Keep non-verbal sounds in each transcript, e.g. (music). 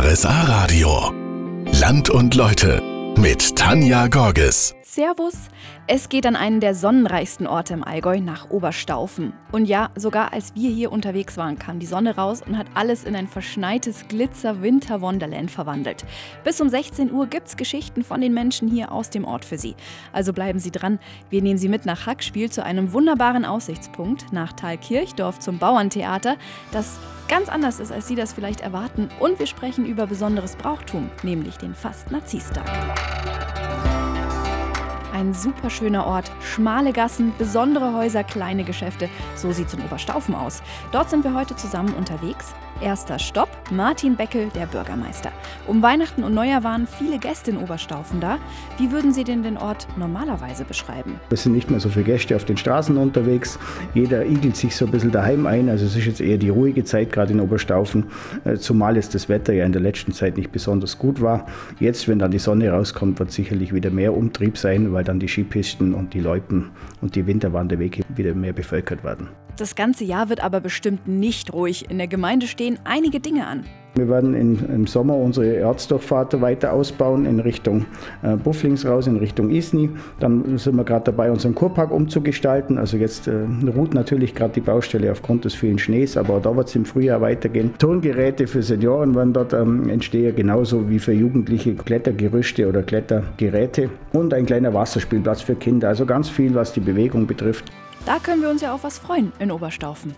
RSA Radio. Land und Leute mit Tanja Gorges. Servus. Es geht an einen der sonnenreichsten Orte im Allgäu nach Oberstaufen. Und ja, sogar als wir hier unterwegs waren, kam die Sonne raus und hat alles in ein verschneites Glitzer-Winter-Wonderland verwandelt. Bis um 16 Uhr gibt's Geschichten von den Menschen hier aus dem Ort für Sie. Also bleiben Sie dran. Wir nehmen Sie mit nach Hackspiel zu einem wunderbaren Aussichtspunkt, nach Thalkirchdorf zum Bauerntheater, das ganz anders ist, als Sie das vielleicht erwarten. Und wir sprechen über besonderes Brauchtum, nämlich den Fastnarzistag. Ein super schöner Ort, schmale Gassen, besondere Häuser, kleine Geschäfte. So sieht's in Oberstaufen aus. Dort sind wir heute zusammen unterwegs. Erster Stopp, Martin Beckel, der Bürgermeister. Um Weihnachten und Neujahr waren viele Gäste in Oberstaufen da. Wie würden Sie denn den Ort normalerweise beschreiben? Es sind nicht mehr so viele Gäste auf den Straßen unterwegs. Jeder igelt sich so ein bisschen daheim ein. Also es ist jetzt eher die ruhige Zeit, gerade in Oberstaufen. Äh, zumal es das Wetter ja in der letzten Zeit nicht besonders gut war. Jetzt, wenn dann die Sonne rauskommt, wird sicherlich wieder mehr Umtrieb sein, weil dann die Skipisten und die Loipen und die Winterwanderwege wieder mehr bevölkert werden. Das ganze Jahr wird aber bestimmt nicht ruhig. In der Gemeinde stehen einige Dinge an. Wir werden in, im Sommer unsere Erzdurchfahrt weiter ausbauen in Richtung äh, Bufflings raus, in Richtung Isny. Dann sind wir gerade dabei, unseren Kurpark umzugestalten. Also jetzt äh, ruht natürlich gerade die Baustelle aufgrund des vielen Schnees, aber da wird es im Frühjahr weitergehen. Turngeräte für Senioren werden dort ähm, entstehen, genauso wie für Jugendliche Klettergerüste oder Klettergeräte und ein kleiner Wasserspielplatz für Kinder. Also ganz viel, was die Bewegung betrifft. Da können wir uns ja auf was freuen in Oberstaufen.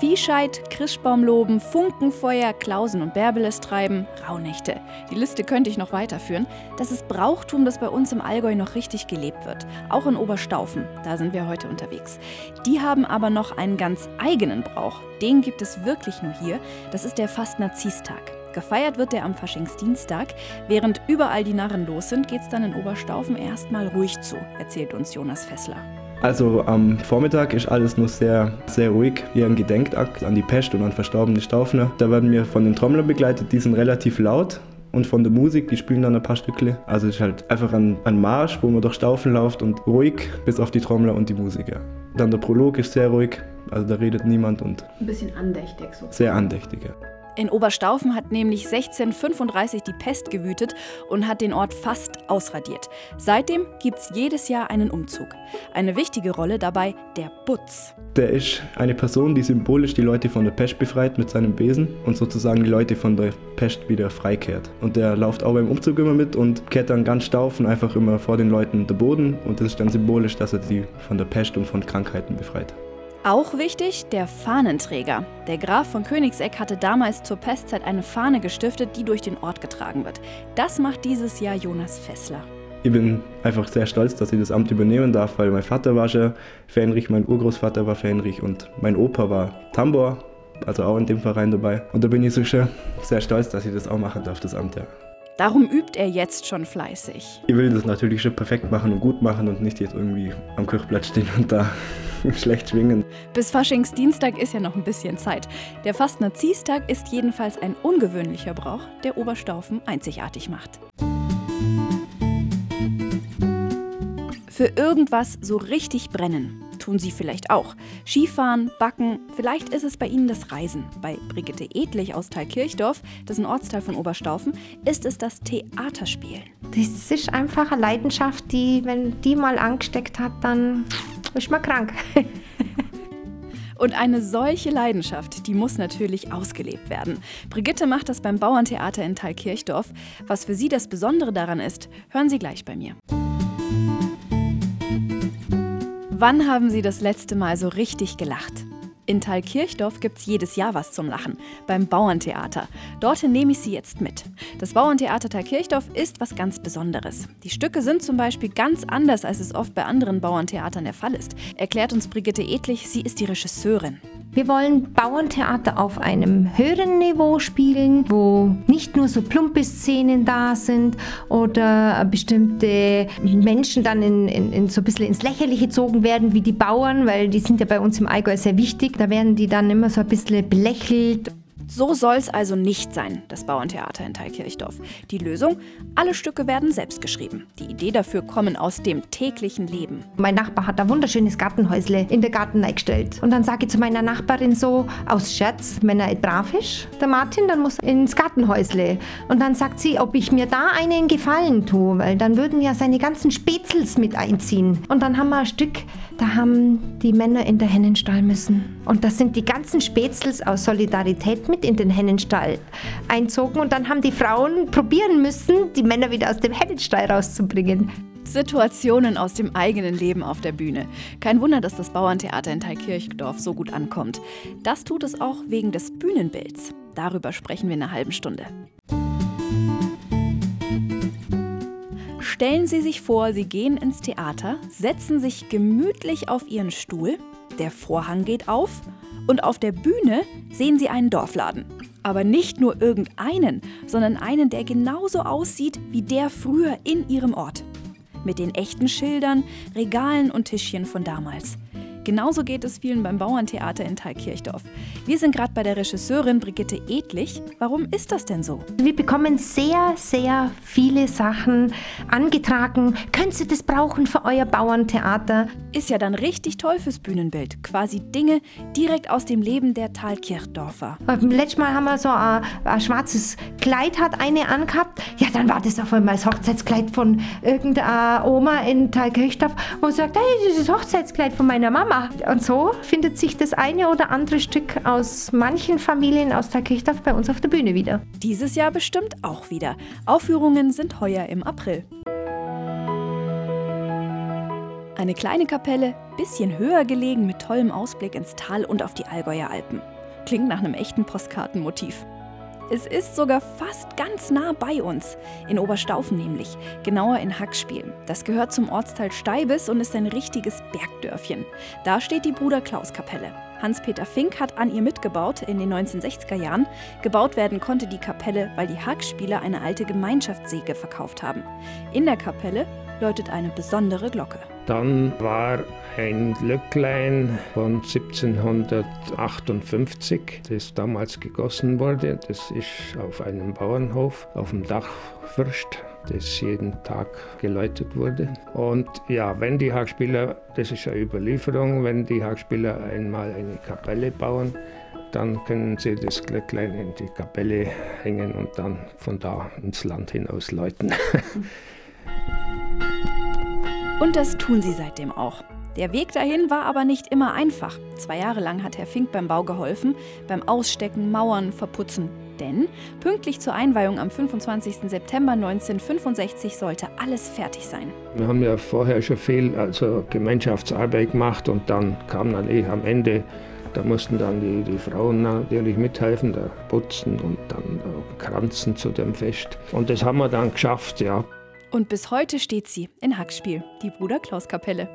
Viehscheid, Christbaumloben, Funkenfeuer, Klausen und Bärbeles treiben, Rauhnächte. Die Liste könnte ich noch weiterführen. Das ist Brauchtum, das bei uns im Allgäu noch richtig gelebt wird. Auch in Oberstaufen, da sind wir heute unterwegs. Die haben aber noch einen ganz eigenen Brauch. Den gibt es wirklich nur hier. Das ist der Fastnarzistag. Gefeiert wird der am Faschingsdienstag. Während überall die Narren los sind, geht es dann in Oberstaufen erstmal ruhig zu, erzählt uns Jonas Fessler. Also am Vormittag ist alles nur sehr, sehr ruhig. Hier ein Gedenkakt an die Pest und an verstorbene Staufner. Da werden wir von den Trommlern begleitet, die sind relativ laut. Und von der Musik, die spielen dann ein paar Stückle. Also es ist halt einfach ein, ein Marsch, wo man durch Staufen läuft und ruhig, bis auf die Trommler und die Musik. Ja. Dann der Prolog ist sehr ruhig, also da redet niemand und. Ein bisschen andächtig so. Sehr andächtig, ja. In Oberstaufen hat nämlich 1635 die Pest gewütet und hat den Ort fast ausradiert. Seitdem gibt es jedes Jahr einen Umzug. Eine wichtige Rolle dabei der Butz. Der ist eine Person, die symbolisch die Leute von der Pest befreit mit seinem Besen und sozusagen die Leute von der Pest wieder freikehrt. Und der läuft auch beim Umzug immer mit und kehrt dann ganz Staufen einfach immer vor den Leuten den Boden und das ist dann symbolisch, dass er sie von der Pest und von Krankheiten befreit. Auch wichtig, der Fahnenträger. Der Graf von Königseck hatte damals zur Pestzeit eine Fahne gestiftet, die durch den Ort getragen wird. Das macht dieses Jahr Jonas Fessler. Ich bin einfach sehr stolz, dass ich das Amt übernehmen darf, weil mein Vater war schon Fähnrich, mein Urgroßvater war Fähnrich und mein Opa war Tambor, also auch in dem Verein dabei. Und da bin ich so schon sehr stolz, dass ich das auch machen darf, das Amt, ja. Darum übt er jetzt schon fleißig. Ich will das natürlich schon perfekt machen und gut machen und nicht jetzt irgendwie am Kirchplatz stehen und da (laughs) schlecht schwingen. Bis Faschingsdienstag ist ja noch ein bisschen Zeit. Der Fastnarzistag ist jedenfalls ein ungewöhnlicher Brauch, der Oberstaufen einzigartig macht. Für irgendwas so richtig brennen tun Sie vielleicht auch. Skifahren, Backen, vielleicht ist es bei Ihnen das Reisen. Bei Brigitte Edlich aus Thalkirchdorf, das ist ein Ortsteil von Oberstaufen, ist es das Theaterspielen. Das ist einfach eine Leidenschaft, die, wenn die mal angesteckt hat, dann ist man krank. (laughs) Und eine solche Leidenschaft, die muss natürlich ausgelebt werden. Brigitte macht das beim Bauerntheater in Thalkirchdorf. Was für sie das Besondere daran ist, hören Sie gleich bei mir. Wann haben Sie das letzte Mal so richtig gelacht? In Thalkirchdorf gibt es jedes Jahr was zum Lachen, beim Bauerntheater. Dorthin nehme ich Sie jetzt mit. Das Bauerntheater Thalkirchdorf ist was ganz Besonderes. Die Stücke sind zum Beispiel ganz anders, als es oft bei anderen Bauerntheatern der Fall ist. Erklärt uns Brigitte Edlich, sie ist die Regisseurin. Wir wollen Bauerntheater auf einem höheren Niveau spielen, wo nicht nur so plumpe Szenen da sind oder bestimmte Menschen dann in, in, in so ein bisschen ins Lächerliche gezogen werden, wie die Bauern, weil die sind ja bei uns im Allgäu sehr wichtig. Da werden die dann immer so ein bisschen belächelt So soll es also nicht sein, das Bauerntheater in Thalkirchdorf. Die Lösung? Alle Stücke werden selbst geschrieben. Die Idee dafür kommen aus dem täglichen Leben. Mein Nachbar hat ein wunderschönes Gartenhäusle in der Garten eingestellt. Und dann sage ich zu meiner Nachbarin so aus Scherz, wenn er brav ist, der Martin, dann muss er ins Gartenhäusle. Und dann sagt sie, ob ich mir da einen Gefallen tue, weil dann würden ja seine ganzen Spätzels mit einziehen. Und dann haben wir ein Stück, da haben die Männer in der Hennenstall müssen. Und das sind die ganzen Spätzels aus Solidarität mit in den Hennenstall einzogen. Und dann haben die Frauen probieren müssen, die Männer wieder aus dem Hennenstall rauszubringen. Situationen aus dem eigenen Leben auf der Bühne. Kein Wunder, dass das Bauerntheater in Thalkirchdorf so gut ankommt. Das tut es auch wegen des Bühnenbilds. Darüber sprechen wir in einer halben Stunde. Stellen Sie sich vor, Sie gehen ins Theater, setzen sich gemütlich auf Ihren Stuhl, der Vorhang geht auf und auf der Bühne sehen Sie einen Dorfladen. Aber nicht nur irgendeinen, sondern einen, der genauso aussieht wie der früher in Ihrem Ort. Mit den echten Schildern, Regalen und Tischchen von damals. Genauso geht es vielen beim Bauerntheater in Thalkirchdorf. Wir sind gerade bei der Regisseurin Brigitte Edlich. Warum ist das denn so? Wir bekommen sehr, sehr viele Sachen angetragen. Können Sie das brauchen für euer Bauerntheater? Ist ja dann richtig toll fürs Bühnenbild. Quasi Dinge direkt aus dem Leben der Thalkirchdorfer. Letztes Mal haben wir so ein, ein schwarzes Kleid hat eine angehabt. Ja, dann war das auf einmal das Hochzeitskleid von irgendeiner Oma in Thalkirchdorf, wo sie sagt, hey, das ist das Hochzeitskleid von meiner Mama. Und so findet sich das eine oder andere Stück aus manchen Familien aus der Kirchdorf bei uns auf der Bühne wieder. Dieses Jahr bestimmt auch wieder. Aufführungen sind heuer im April. Eine kleine Kapelle, bisschen höher gelegen mit tollem Ausblick ins Tal und auf die Allgäuer Alpen. Klingt nach einem echten Postkartenmotiv. Es ist sogar fast ganz nah bei uns, in Oberstaufen nämlich, genauer in Hackspiel. Das gehört zum Ortsteil Steibes und ist ein richtiges Bergdörfchen. Da steht die Bruder Klaus Kapelle. Hans-Peter Fink hat an ihr mitgebaut in den 1960er Jahren. Gebaut werden konnte die Kapelle, weil die Hackspieler eine alte Gemeinschaftssäge verkauft haben. In der Kapelle läutet eine besondere Glocke. Dann war ein Glöcklein von 1758, das damals gegossen wurde. Das ist auf einem Bauernhof auf dem Dachfürst, das jeden Tag geläutet wurde. Und ja, wenn die Hagspieler, das ist eine Überlieferung, wenn die Hagspieler einmal eine Kapelle bauen, dann können sie das Glöcklein in die Kapelle hängen und dann von da ins Land hinaus läuten. (laughs) Und das tun sie seitdem auch. Der Weg dahin war aber nicht immer einfach. Zwei Jahre lang hat Herr Fink beim Bau geholfen, beim Ausstecken, Mauern, Verputzen. Denn pünktlich zur Einweihung am 25. September 1965 sollte alles fertig sein. Wir haben ja vorher schon viel also Gemeinschaftsarbeit gemacht und dann kam dann eh am Ende, da mussten dann die, die Frauen natürlich mithelfen, da putzen und dann kranzen zu dem Fest. Und das haben wir dann geschafft, ja. Und bis heute steht sie in Hackspiel, die Bruder Klaus Kapelle.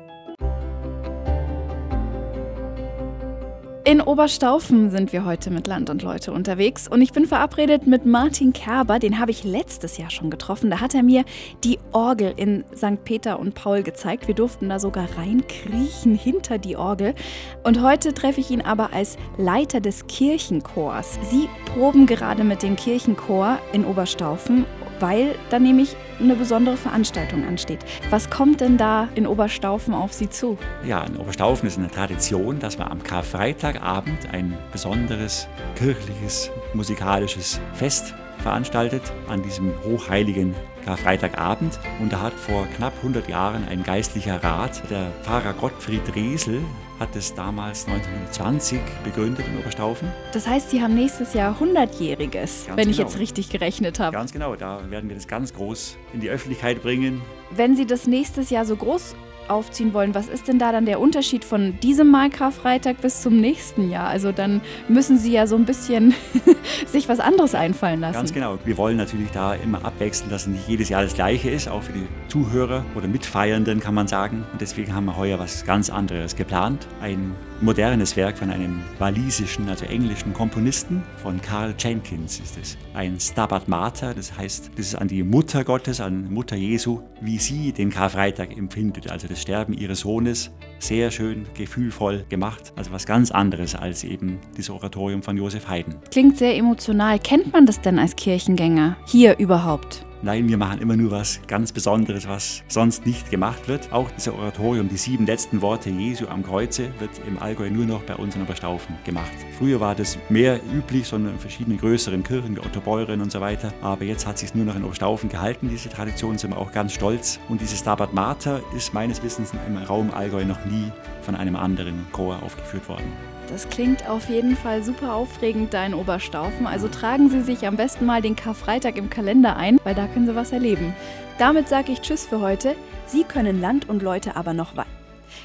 In Oberstaufen sind wir heute mit Land und Leute unterwegs und ich bin verabredet mit Martin Kerber, den habe ich letztes Jahr schon getroffen. Da hat er mir die Orgel in St. Peter und Paul gezeigt. Wir durften da sogar reinkriechen hinter die Orgel. Und heute treffe ich ihn aber als Leiter des Kirchenchors. Sie proben gerade mit dem Kirchenchor in Oberstaufen weil da nämlich eine besondere Veranstaltung ansteht. Was kommt denn da in Oberstaufen auf Sie zu? Ja, in Oberstaufen ist eine Tradition, dass man am Karfreitagabend ein besonderes kirchliches, musikalisches Fest veranstaltet an diesem hochheiligen Karfreitagabend. Und da hat vor knapp 100 Jahren ein geistlicher Rat, der Pfarrer Gottfried Resel, hat es damals 1920 begründet in Oberstaufen. Das heißt, Sie haben nächstes Jahr 100-jähriges, wenn genau. ich jetzt richtig gerechnet habe. Ganz genau, da werden wir das ganz groß in die Öffentlichkeit bringen. Wenn Sie das nächstes Jahr so groß aufziehen wollen, was ist denn da dann der Unterschied von diesem Mal Karfreitag bis zum nächsten Jahr? Also dann müssen Sie ja so ein bisschen (laughs) sich was anderes einfallen lassen. Ganz genau. Wir wollen natürlich da immer abwechseln, dass nicht jedes Jahr das gleiche ist, auch für die Zuhörer oder Mitfeiernden kann man sagen. Und deswegen haben wir heuer was ganz anderes geplant. Ein modernes Werk von einem walisischen, also englischen Komponisten, von Carl Jenkins ist es. Ein Stabat Mater, das heißt, das ist an die Mutter Gottes, an Mutter Jesu, wie sie den Karfreitag empfindet, also das Sterben ihres Sohnes sehr schön, gefühlvoll gemacht. Also was ganz anderes als eben dieses Oratorium von Josef Haydn. Klingt sehr emotional. Kennt man das denn als Kirchengänger? Hier überhaupt? Nein, wir machen immer nur was ganz Besonderes, was sonst nicht gemacht wird. Auch das Oratorium, die sieben letzten Worte Jesu am Kreuze, wird im Allgäu nur noch bei uns in Oberstaufen gemacht. Früher war das mehr üblich, sondern in verschiedenen größeren Kirchen wie Otto Beuren und so weiter. Aber jetzt hat sich nur noch in Oberstaufen gehalten, diese Tradition, sind wir auch ganz stolz. Und dieses Stabat Mater ist meines Wissens im Raum Allgäu noch nie von einem anderen Chor aufgeführt worden. Das klingt auf jeden Fall super aufregend da in Oberstaufen. Also tragen Sie sich am besten mal den Karfreitag im Kalender ein, weil da können Sie was erleben. Damit sage ich Tschüss für heute. Sie können Land und Leute aber noch weiter.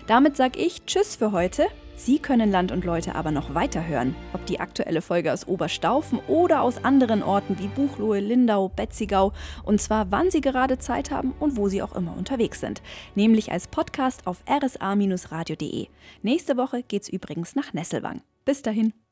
Damit sage ich Tschüss für heute. Sie können Land und Leute aber noch weiterhören. Ob die aktuelle Folge aus Oberstaufen oder aus anderen Orten wie Buchloe, Lindau, Betzigau. Und zwar wann Sie gerade Zeit haben und wo Sie auch immer unterwegs sind. Nämlich als Podcast auf rsa-radio.de. Nächste Woche geht's übrigens nach Nesselwang. Bis dahin.